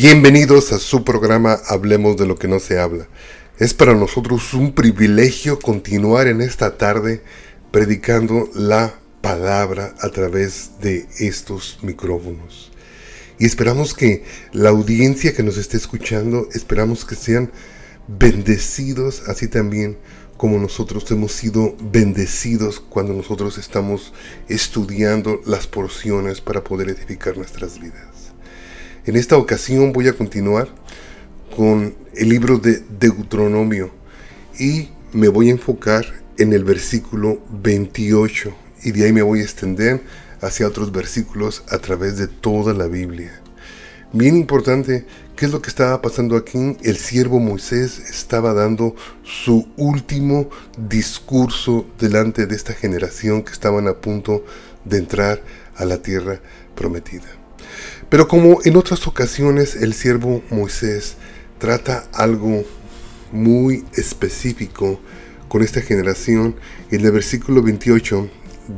Bienvenidos a su programa Hablemos de lo que no se habla. Es para nosotros un privilegio continuar en esta tarde predicando la palabra a través de estos micrófonos. Y esperamos que la audiencia que nos esté escuchando, esperamos que sean bendecidos así también como nosotros hemos sido bendecidos cuando nosotros estamos estudiando las porciones para poder edificar nuestras vidas. En esta ocasión voy a continuar con el libro de Deuteronomio y me voy a enfocar en el versículo 28 y de ahí me voy a extender hacia otros versículos a través de toda la Biblia. Bien importante, ¿qué es lo que estaba pasando aquí? El siervo Moisés estaba dando su último discurso delante de esta generación que estaban a punto de entrar a la tierra prometida. Pero como en otras ocasiones el siervo Moisés trata algo muy específico con esta generación. En el versículo 28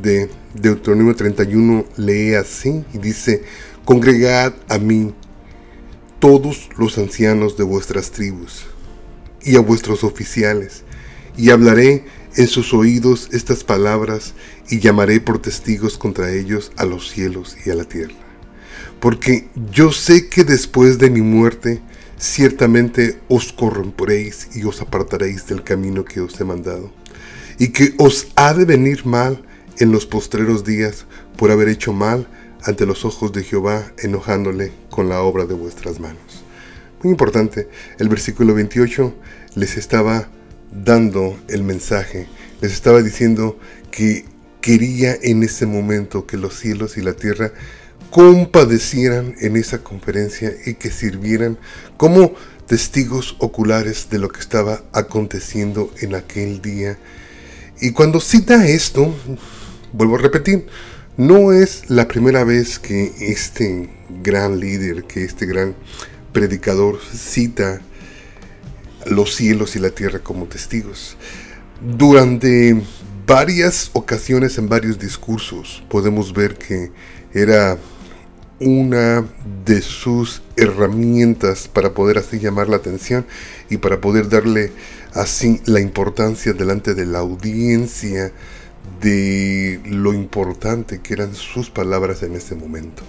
de Deuteronomio 31 lee así y dice, Congregad a mí todos los ancianos de vuestras tribus y a vuestros oficiales, y hablaré en sus oídos estas palabras y llamaré por testigos contra ellos a los cielos y a la tierra. Porque yo sé que después de mi muerte ciertamente os corromperéis y os apartaréis del camino que os he mandado, y que os ha de venir mal en los postreros días por haber hecho mal ante los ojos de Jehová, enojándole con la obra de vuestras manos. Muy importante, el versículo 28 les estaba dando el mensaje, les estaba diciendo que quería en ese momento que los cielos y la tierra compadecieran en esa conferencia y que sirvieran como testigos oculares de lo que estaba aconteciendo en aquel día. Y cuando cita esto, vuelvo a repetir, no es la primera vez que este gran líder, que este gran predicador cita los cielos y la tierra como testigos. Durante varias ocasiones en varios discursos podemos ver que era una de sus herramientas para poder así llamar la atención y para poder darle así la importancia delante de la audiencia de lo importante que eran sus palabras en ese momento.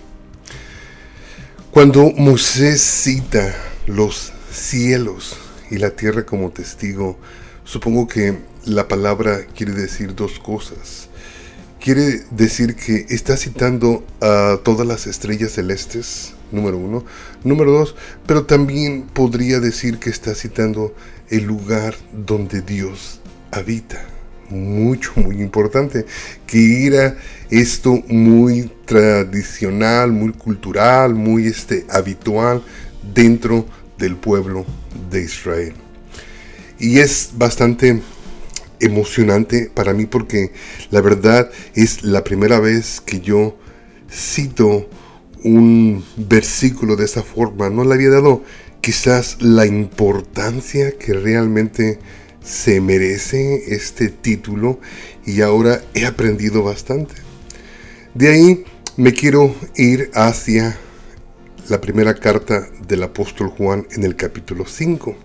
Cuando Moisés cita los cielos y la tierra como testigo, supongo que la palabra quiere decir dos cosas quiere decir que está citando a todas las estrellas celestes, número uno. Número dos, pero también podría decir que está citando el lugar donde Dios habita. Mucho, muy importante. Que era esto muy tradicional, muy cultural, muy este, habitual dentro del pueblo de Israel. Y es bastante emocionante para mí porque la verdad es la primera vez que yo cito un versículo de esa forma. No le había dado quizás la importancia que realmente se merece este título y ahora he aprendido bastante. De ahí me quiero ir hacia la primera carta del apóstol Juan en el capítulo 5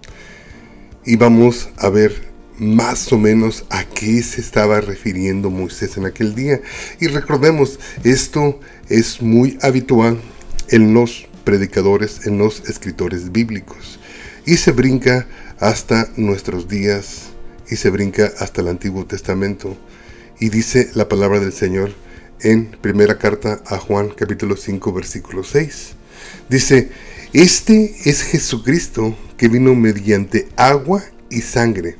y vamos a ver más o menos a qué se estaba refiriendo Moisés en aquel día. Y recordemos, esto es muy habitual en los predicadores, en los escritores bíblicos. Y se brinca hasta nuestros días y se brinca hasta el Antiguo Testamento. Y dice la palabra del Señor en primera carta a Juan capítulo 5 versículo 6. Dice, este es Jesucristo que vino mediante agua y sangre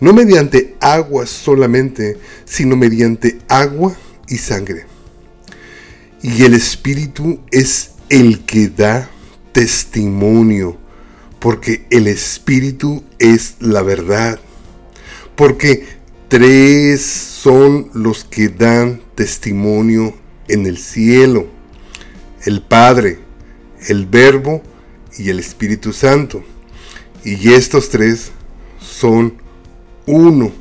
no mediante agua solamente, sino mediante agua y sangre. Y el Espíritu es el que da testimonio, porque el Espíritu es la verdad. Porque tres son los que dan testimonio en el cielo, el Padre, el Verbo y el Espíritu Santo. Y estos tres son uno.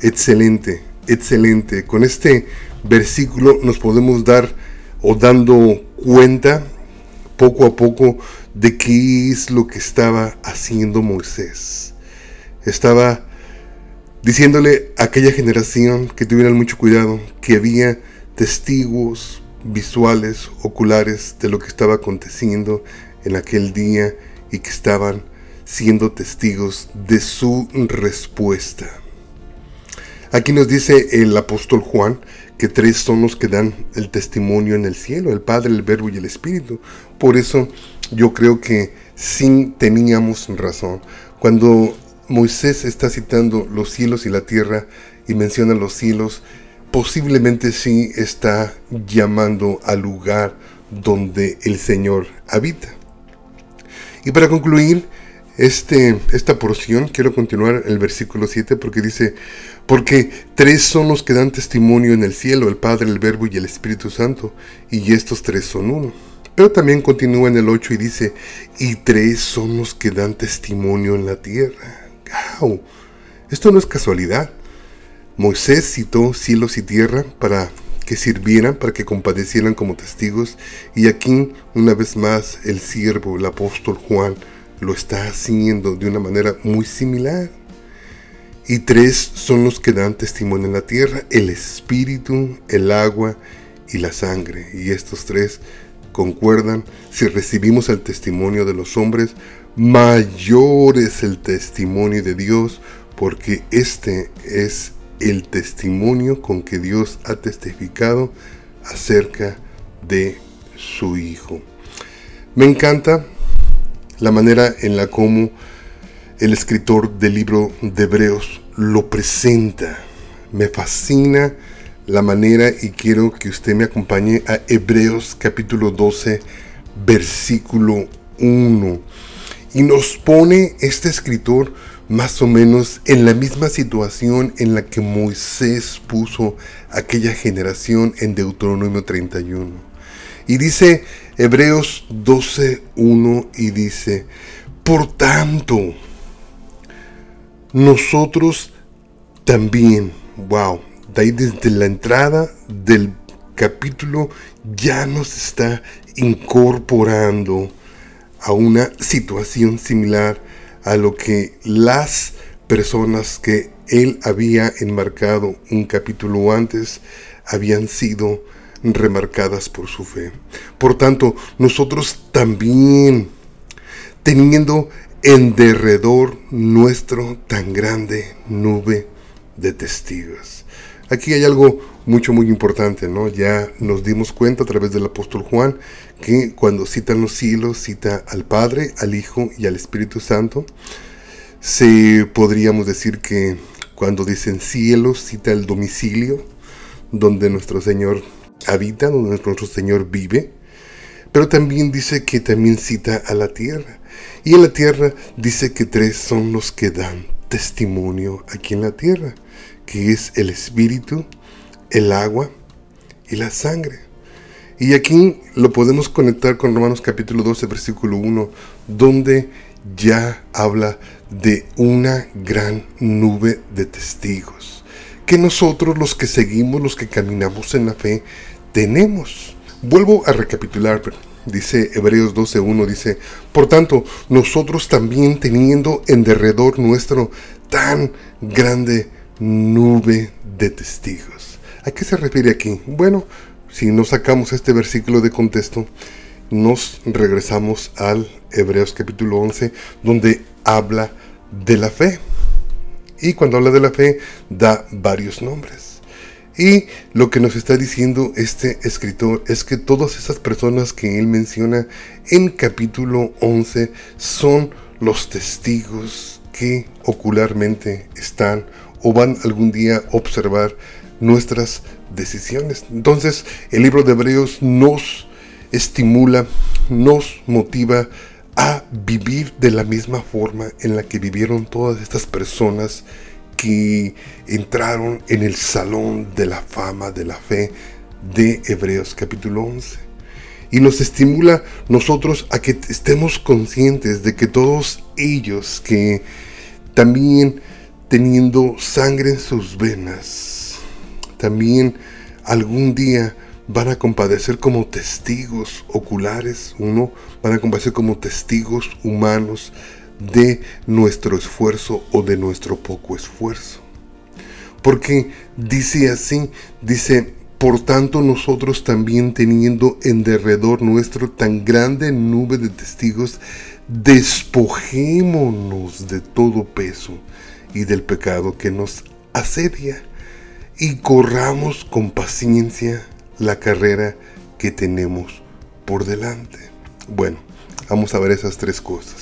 Excelente, excelente. Con este versículo nos podemos dar o dando cuenta poco a poco de qué es lo que estaba haciendo Moisés. Estaba diciéndole a aquella generación que tuvieran mucho cuidado, que había testigos visuales, oculares de lo que estaba aconteciendo en aquel día y que estaban siendo testigos de su respuesta. Aquí nos dice el apóstol Juan que tres son los que dan el testimonio en el cielo, el Padre, el Verbo y el Espíritu. Por eso yo creo que sí teníamos razón. Cuando Moisés está citando los cielos y la tierra y menciona los cielos, posiblemente sí está llamando al lugar donde el Señor habita. Y para concluir este, esta porción, quiero continuar el versículo 7 porque dice, porque tres son los que dan testimonio en el cielo, el Padre, el Verbo y el Espíritu Santo, y estos tres son uno. Pero también continúa en el 8 y dice, y tres son los que dan testimonio en la tierra. ¡Wow! Esto no es casualidad. Moisés citó cielos y tierra para que sirvieran, para que compadecieran como testigos, y aquí una vez más el siervo, el apóstol Juan, lo está haciendo de una manera muy similar. Y tres son los que dan testimonio en la tierra, el espíritu, el agua y la sangre. Y estos tres concuerdan, si recibimos el testimonio de los hombres, mayor es el testimonio de Dios, porque este es el testimonio con que Dios ha testificado acerca de su Hijo. Me encanta la manera en la como el escritor del libro de Hebreos lo presenta. Me fascina la manera y quiero que usted me acompañe a Hebreos capítulo 12, versículo 1. Y nos pone este escritor más o menos en la misma situación en la que Moisés puso aquella generación en Deuteronomio 31. Y dice Hebreos 12, 1 y dice, por tanto, nosotros también, wow, de ahí desde la entrada del capítulo ya nos está incorporando a una situación similar a lo que las personas que él había enmarcado un capítulo antes habían sido remarcadas por su fe. Por tanto, nosotros también, teniendo en derredor nuestro tan grande nube de testigos. Aquí hay algo mucho, muy importante, ¿no? Ya nos dimos cuenta a través del apóstol Juan que cuando citan los cielos, cita al Padre, al Hijo y al Espíritu Santo. Se podríamos decir que cuando dicen cielos, cita el domicilio donde nuestro Señor habita, donde nuestro Señor vive. Pero también dice que también cita a la tierra. Y en la tierra dice que tres son los que dan testimonio aquí en la tierra, que es el espíritu, el agua y la sangre. Y aquí lo podemos conectar con Romanos capítulo 12, versículo 1, donde ya habla de una gran nube de testigos, que nosotros los que seguimos, los que caminamos en la fe, tenemos. Vuelvo a recapitular, dice Hebreos 12.1, dice, por tanto, nosotros también teniendo en derredor nuestro tan grande nube de testigos. ¿A qué se refiere aquí? Bueno, si nos sacamos este versículo de contexto, nos regresamos al Hebreos capítulo 11, donde habla de la fe. Y cuando habla de la fe, da varios nombres. Y lo que nos está diciendo este escritor es que todas esas personas que él menciona en capítulo 11 son los testigos que ocularmente están o van algún día a observar nuestras decisiones. Entonces el libro de Hebreos nos estimula, nos motiva a vivir de la misma forma en la que vivieron todas estas personas que entraron en el salón de la fama de la fe de Hebreos capítulo 11. Y nos estimula nosotros a que estemos conscientes de que todos ellos que también teniendo sangre en sus venas, también algún día van a compadecer como testigos oculares, uno van a compadecer como testigos humanos de nuestro esfuerzo o de nuestro poco esfuerzo. Porque dice así, dice, por tanto nosotros también teniendo en derredor nuestro tan grande nube de testigos, despojémonos de todo peso y del pecado que nos asedia y corramos con paciencia la carrera que tenemos por delante. Bueno, vamos a ver esas tres cosas.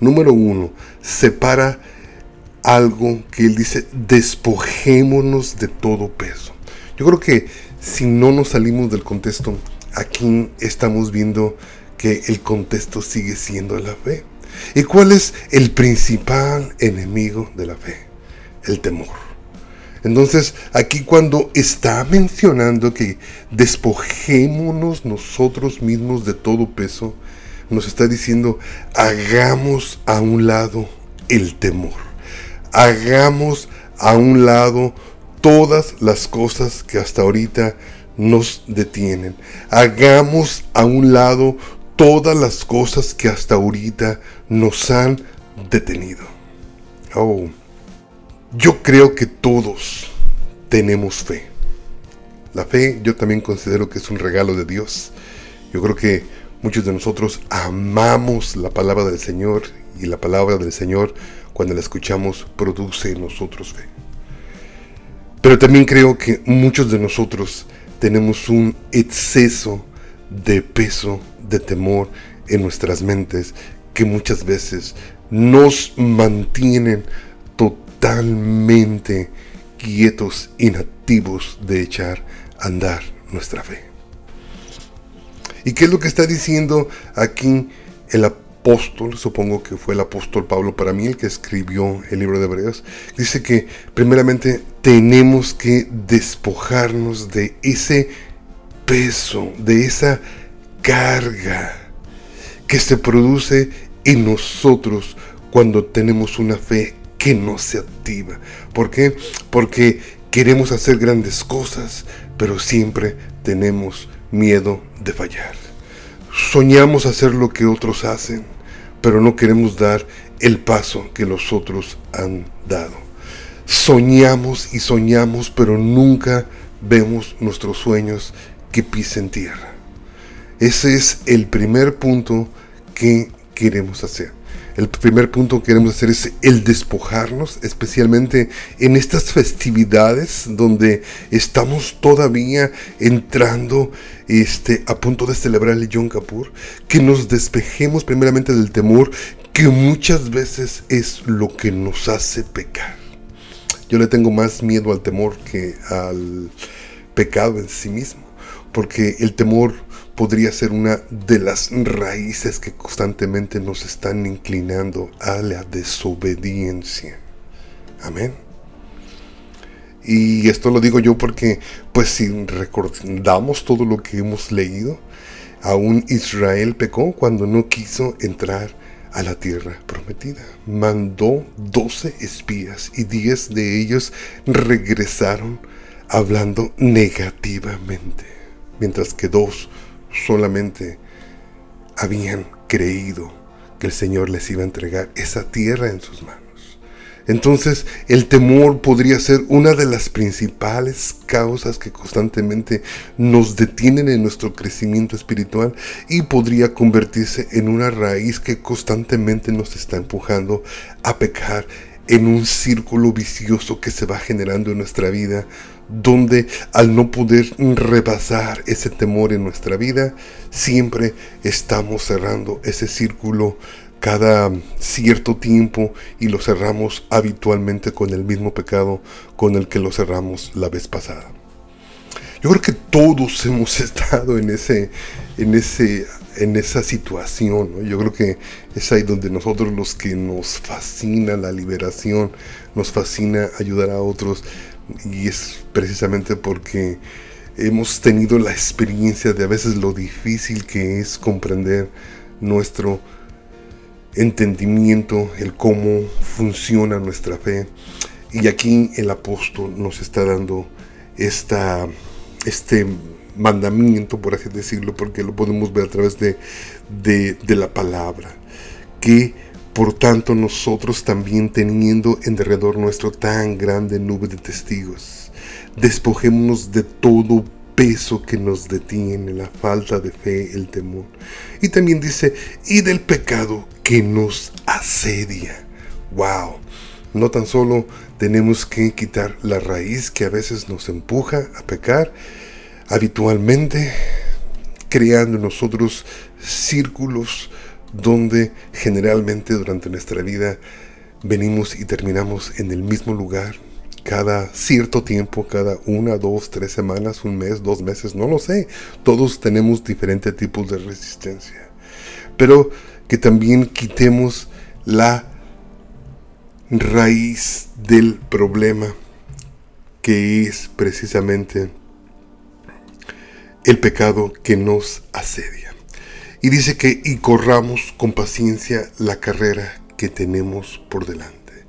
Número uno, separa algo que él dice, despojémonos de todo peso. Yo creo que si no nos salimos del contexto, aquí estamos viendo que el contexto sigue siendo la fe. ¿Y cuál es el principal enemigo de la fe? El temor. Entonces, aquí cuando está mencionando que despojémonos nosotros mismos de todo peso, nos está diciendo, hagamos a un lado el temor. Hagamos a un lado todas las cosas que hasta ahorita nos detienen. Hagamos a un lado todas las cosas que hasta ahorita nos han detenido. Oh. Yo creo que todos tenemos fe. La fe yo también considero que es un regalo de Dios. Yo creo que muchos de nosotros amamos la palabra del Señor y la palabra del Señor cuando la escuchamos produce en nosotros fe. Pero también creo que muchos de nosotros tenemos un exceso de peso, de temor en nuestras mentes que muchas veces nos mantienen totalmente quietos, inactivos de echar a andar nuestra fe. ¿Y qué es lo que está diciendo aquí el apóstol? Supongo que fue el apóstol Pablo para mí el que escribió el libro de Hebreos. Dice que primeramente tenemos que despojarnos de ese peso, de esa carga que se produce en nosotros cuando tenemos una fe que no se activa. ¿Por qué? Porque queremos hacer grandes cosas, pero siempre tenemos miedo de fallar. Soñamos hacer lo que otros hacen, pero no queremos dar el paso que los otros han dado. Soñamos y soñamos, pero nunca vemos nuestros sueños que pisen tierra. Ese es el primer punto que queremos hacer. El primer punto que queremos hacer es el despojarnos, especialmente en estas festividades donde estamos todavía entrando este, a punto de celebrar el Yom Kippur, que nos despejemos primeramente del temor que muchas veces es lo que nos hace pecar. Yo le tengo más miedo al temor que al pecado en sí mismo, porque el temor podría ser una de las raíces que constantemente nos están inclinando a la desobediencia. Amén. Y esto lo digo yo porque, pues si recordamos todo lo que hemos leído, aún Israel pecó cuando no quiso entrar a la tierra prometida. Mandó 12 espías y 10 de ellos regresaron hablando negativamente, mientras que dos solamente habían creído que el Señor les iba a entregar esa tierra en sus manos. Entonces el temor podría ser una de las principales causas que constantemente nos detienen en nuestro crecimiento espiritual y podría convertirse en una raíz que constantemente nos está empujando a pecar en un círculo vicioso que se va generando en nuestra vida donde al no poder rebasar ese temor en nuestra vida, siempre estamos cerrando ese círculo cada cierto tiempo y lo cerramos habitualmente con el mismo pecado con el que lo cerramos la vez pasada. Yo creo que todos hemos estado en ese, en ese, en esa situación. Yo creo que es ahí donde nosotros los que nos fascina la liberación, nos fascina ayudar a otros, y es precisamente porque hemos tenido la experiencia de a veces lo difícil que es comprender nuestro entendimiento, el cómo funciona nuestra fe. Y aquí el apóstol nos está dando esta, este mandamiento, por así decirlo, porque lo podemos ver a través de, de la palabra. Que por tanto nosotros también teniendo en derredor nuestro tan grande nube de testigos, despojémonos de todo peso que nos detiene, la falta de fe, el temor. Y también dice, y del pecado que nos asedia. ¡Wow! No tan solo tenemos que quitar la raíz que a veces nos empuja a pecar habitualmente, creando nosotros círculos donde generalmente durante nuestra vida venimos y terminamos en el mismo lugar cada cierto tiempo, cada una, dos, tres semanas, un mes, dos meses, no lo sé. Todos tenemos diferentes tipos de resistencia. Pero que también quitemos la raíz del problema que es precisamente el pecado que nos asedia. Y dice que y corramos con paciencia la carrera que tenemos por delante.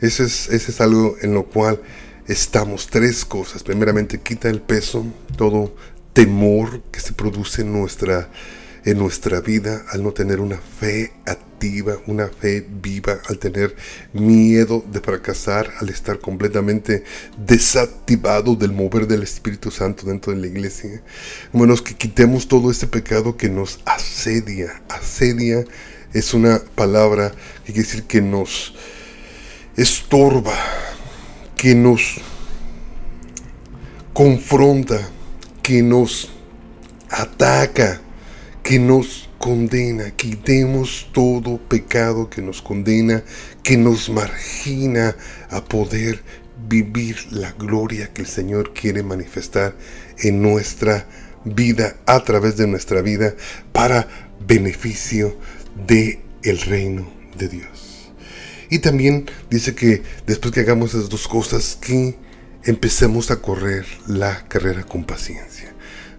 Ese es, es algo en lo cual estamos. Tres cosas. Primeramente, quita el peso, todo temor que se produce en nuestra, en nuestra vida al no tener una fe activa, una fe viva, al tener miedo de fracasar, al estar completamente desactivado del mover del Espíritu Santo dentro de la iglesia. Bueno, es que quitemos todo ese pecado que nos asedia. Asedia es una palabra que quiere decir que nos estorba, que nos confronta, que nos ataca, que nos condena. Quitemos todo pecado que nos condena, que nos margina a poder vivir la gloria que el Señor quiere manifestar en nuestra vida, a través de nuestra vida, para beneficio de el reino de Dios. Y también dice que después que hagamos esas dos cosas, que empecemos a correr la carrera con paciencia.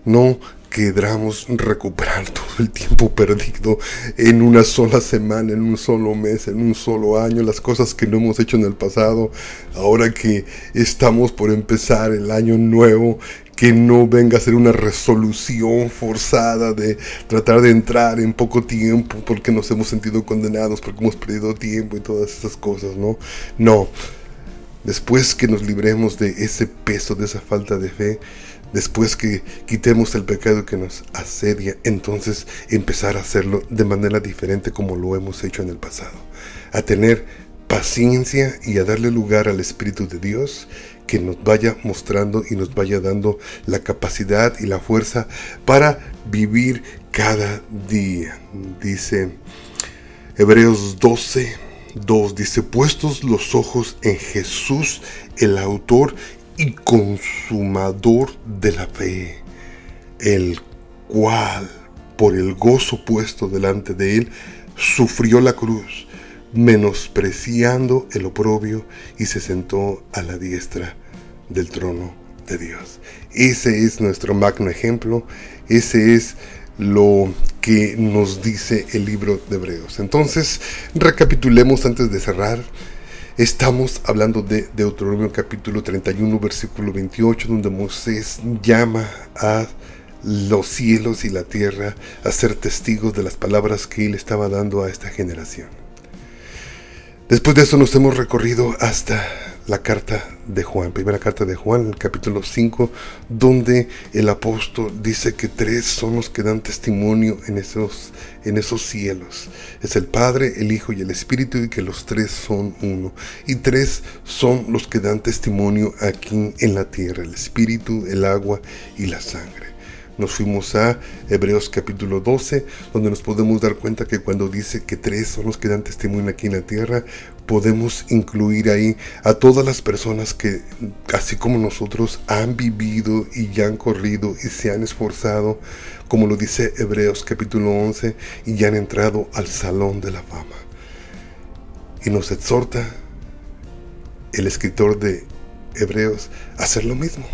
No queramos recuperar todo el tiempo perdido en una sola semana, en un solo mes, en un solo año, las cosas que no hemos hecho en el pasado, ahora que estamos por empezar el año nuevo, que no venga a ser una resolución forzada de tratar de entrar en poco tiempo porque nos hemos sentido condenados, porque hemos perdido tiempo y todas esas cosas, ¿no? No. Después que nos libremos de ese peso, de esa falta de fe, después que quitemos el pecado que nos asedia, entonces empezar a hacerlo de manera diferente como lo hemos hecho en el pasado. A tener paciencia y a darle lugar al Espíritu de Dios que nos vaya mostrando y nos vaya dando la capacidad y la fuerza para vivir cada día. Dice Hebreos 12, 2, dice, puestos los ojos en Jesús, el autor y consumador de la fe, el cual, por el gozo puesto delante de él, sufrió la cruz menospreciando el oprobio y se sentó a la diestra del trono de Dios. Ese es nuestro magno ejemplo, ese es lo que nos dice el libro de Hebreos. Entonces, recapitulemos antes de cerrar. Estamos hablando de Deuteronomio capítulo 31, versículo 28, donde Moisés llama a los cielos y la tierra a ser testigos de las palabras que él estaba dando a esta generación. Después de eso nos hemos recorrido hasta la carta de Juan, primera carta de Juan, el capítulo 5, donde el apóstol dice que tres son los que dan testimonio en esos, en esos cielos. Es el Padre, el Hijo y el Espíritu y que los tres son uno. Y tres son los que dan testimonio aquí en la tierra, el Espíritu, el agua y la sangre nos fuimos a Hebreos capítulo 12, donde nos podemos dar cuenta que cuando dice que tres son los que dan testimonio aquí en la tierra, podemos incluir ahí a todas las personas que, así como nosotros, han vivido y ya han corrido y se han esforzado, como lo dice Hebreos capítulo 11, y ya han entrado al salón de la fama. Y nos exhorta el escritor de Hebreos a hacer lo mismo.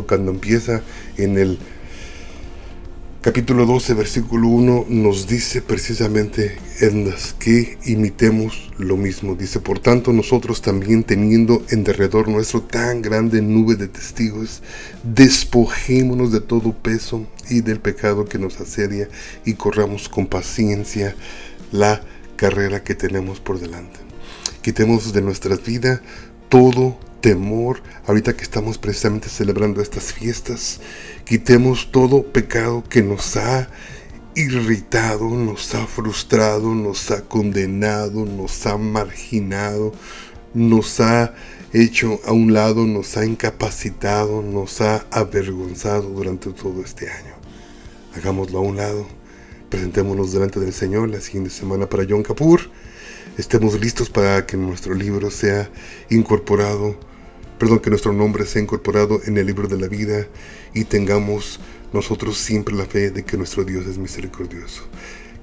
Cuando empieza en el capítulo 12, versículo 1 nos dice precisamente en las que imitemos lo mismo. Dice, por tanto, nosotros también teniendo en derredor nuestro tan grande nube de testigos, despojémonos de todo peso y del pecado que nos asedia y corramos con paciencia la carrera que tenemos por delante. Quitemos de nuestra vida todo temor, ahorita que estamos precisamente celebrando estas fiestas, quitemos todo pecado que nos ha irritado, nos ha frustrado, nos ha condenado, nos ha marginado, nos ha hecho a un lado, nos ha incapacitado, nos ha avergonzado durante todo este año. Hagámoslo a un lado, presentémonos delante del Señor la siguiente semana para Yom Kippur. Estemos listos para que nuestro libro sea incorporado perdón, que nuestro nombre sea incorporado en el libro de la vida y tengamos nosotros siempre la fe de que nuestro Dios es misericordioso.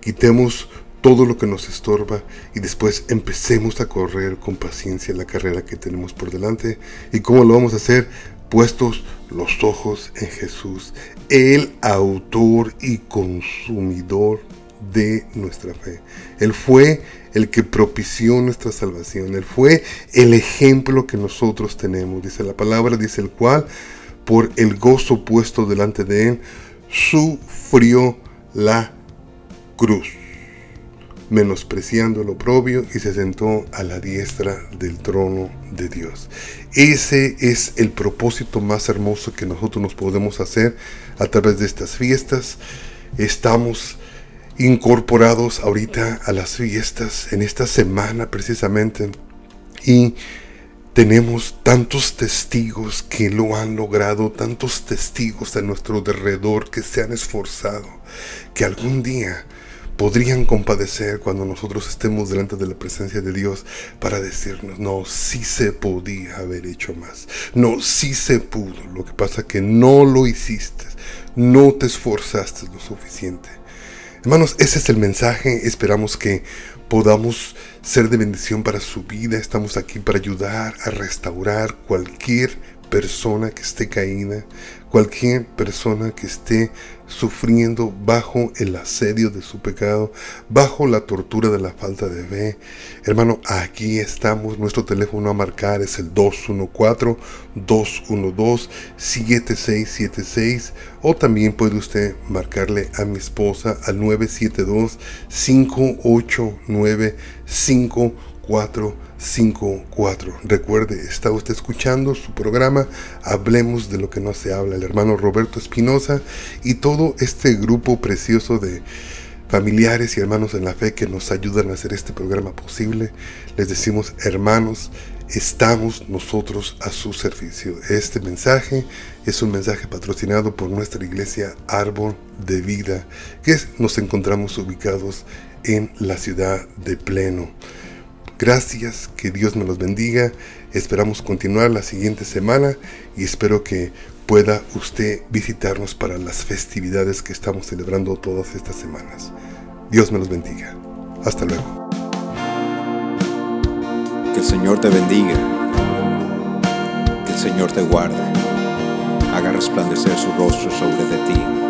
Quitemos todo lo que nos estorba y después empecemos a correr con paciencia la carrera que tenemos por delante. ¿Y cómo lo vamos a hacer? Puestos los ojos en Jesús, el autor y consumidor de nuestra fe. Él fue el que propició nuestra salvación. Él fue el ejemplo que nosotros tenemos. Dice la palabra, dice el cual, por el gozo puesto delante de él, sufrió la cruz, menospreciando el oprobio y se sentó a la diestra del trono de Dios. Ese es el propósito más hermoso que nosotros nos podemos hacer a través de estas fiestas. Estamos incorporados ahorita a las fiestas, en esta semana precisamente. Y tenemos tantos testigos que lo han logrado, tantos testigos a nuestro derredor que se han esforzado, que algún día podrían compadecer cuando nosotros estemos delante de la presencia de Dios para decirnos, no, sí se podía haber hecho más, no, sí se pudo, lo que pasa que no lo hiciste, no te esforzaste lo suficiente. Hermanos, ese es el mensaje. Esperamos que podamos ser de bendición para su vida. Estamos aquí para ayudar a restaurar cualquier persona que esté caída, cualquier persona que esté sufriendo bajo el asedio de su pecado, bajo la tortura de la falta de fe. Hermano, aquí estamos. Nuestro teléfono a marcar es el 214-212-7676 o también puede usted marcarle a mi esposa al 972 589 54 54. Recuerde, está usted escuchando su programa Hablemos de lo que no se habla, el hermano Roberto Espinosa y todo este grupo precioso de familiares y hermanos en la fe que nos ayudan a hacer este programa posible. Les decimos, hermanos, estamos nosotros a su servicio. Este mensaje es un mensaje patrocinado por nuestra iglesia Árbol de Vida, que nos encontramos ubicados en la ciudad de Pleno. Gracias, que Dios me los bendiga. Esperamos continuar la siguiente semana y espero que pueda usted visitarnos para las festividades que estamos celebrando todas estas semanas. Dios me los bendiga. Hasta luego. Que el Señor te bendiga. Que el Señor te guarde. Haga resplandecer su rostro sobre de ti.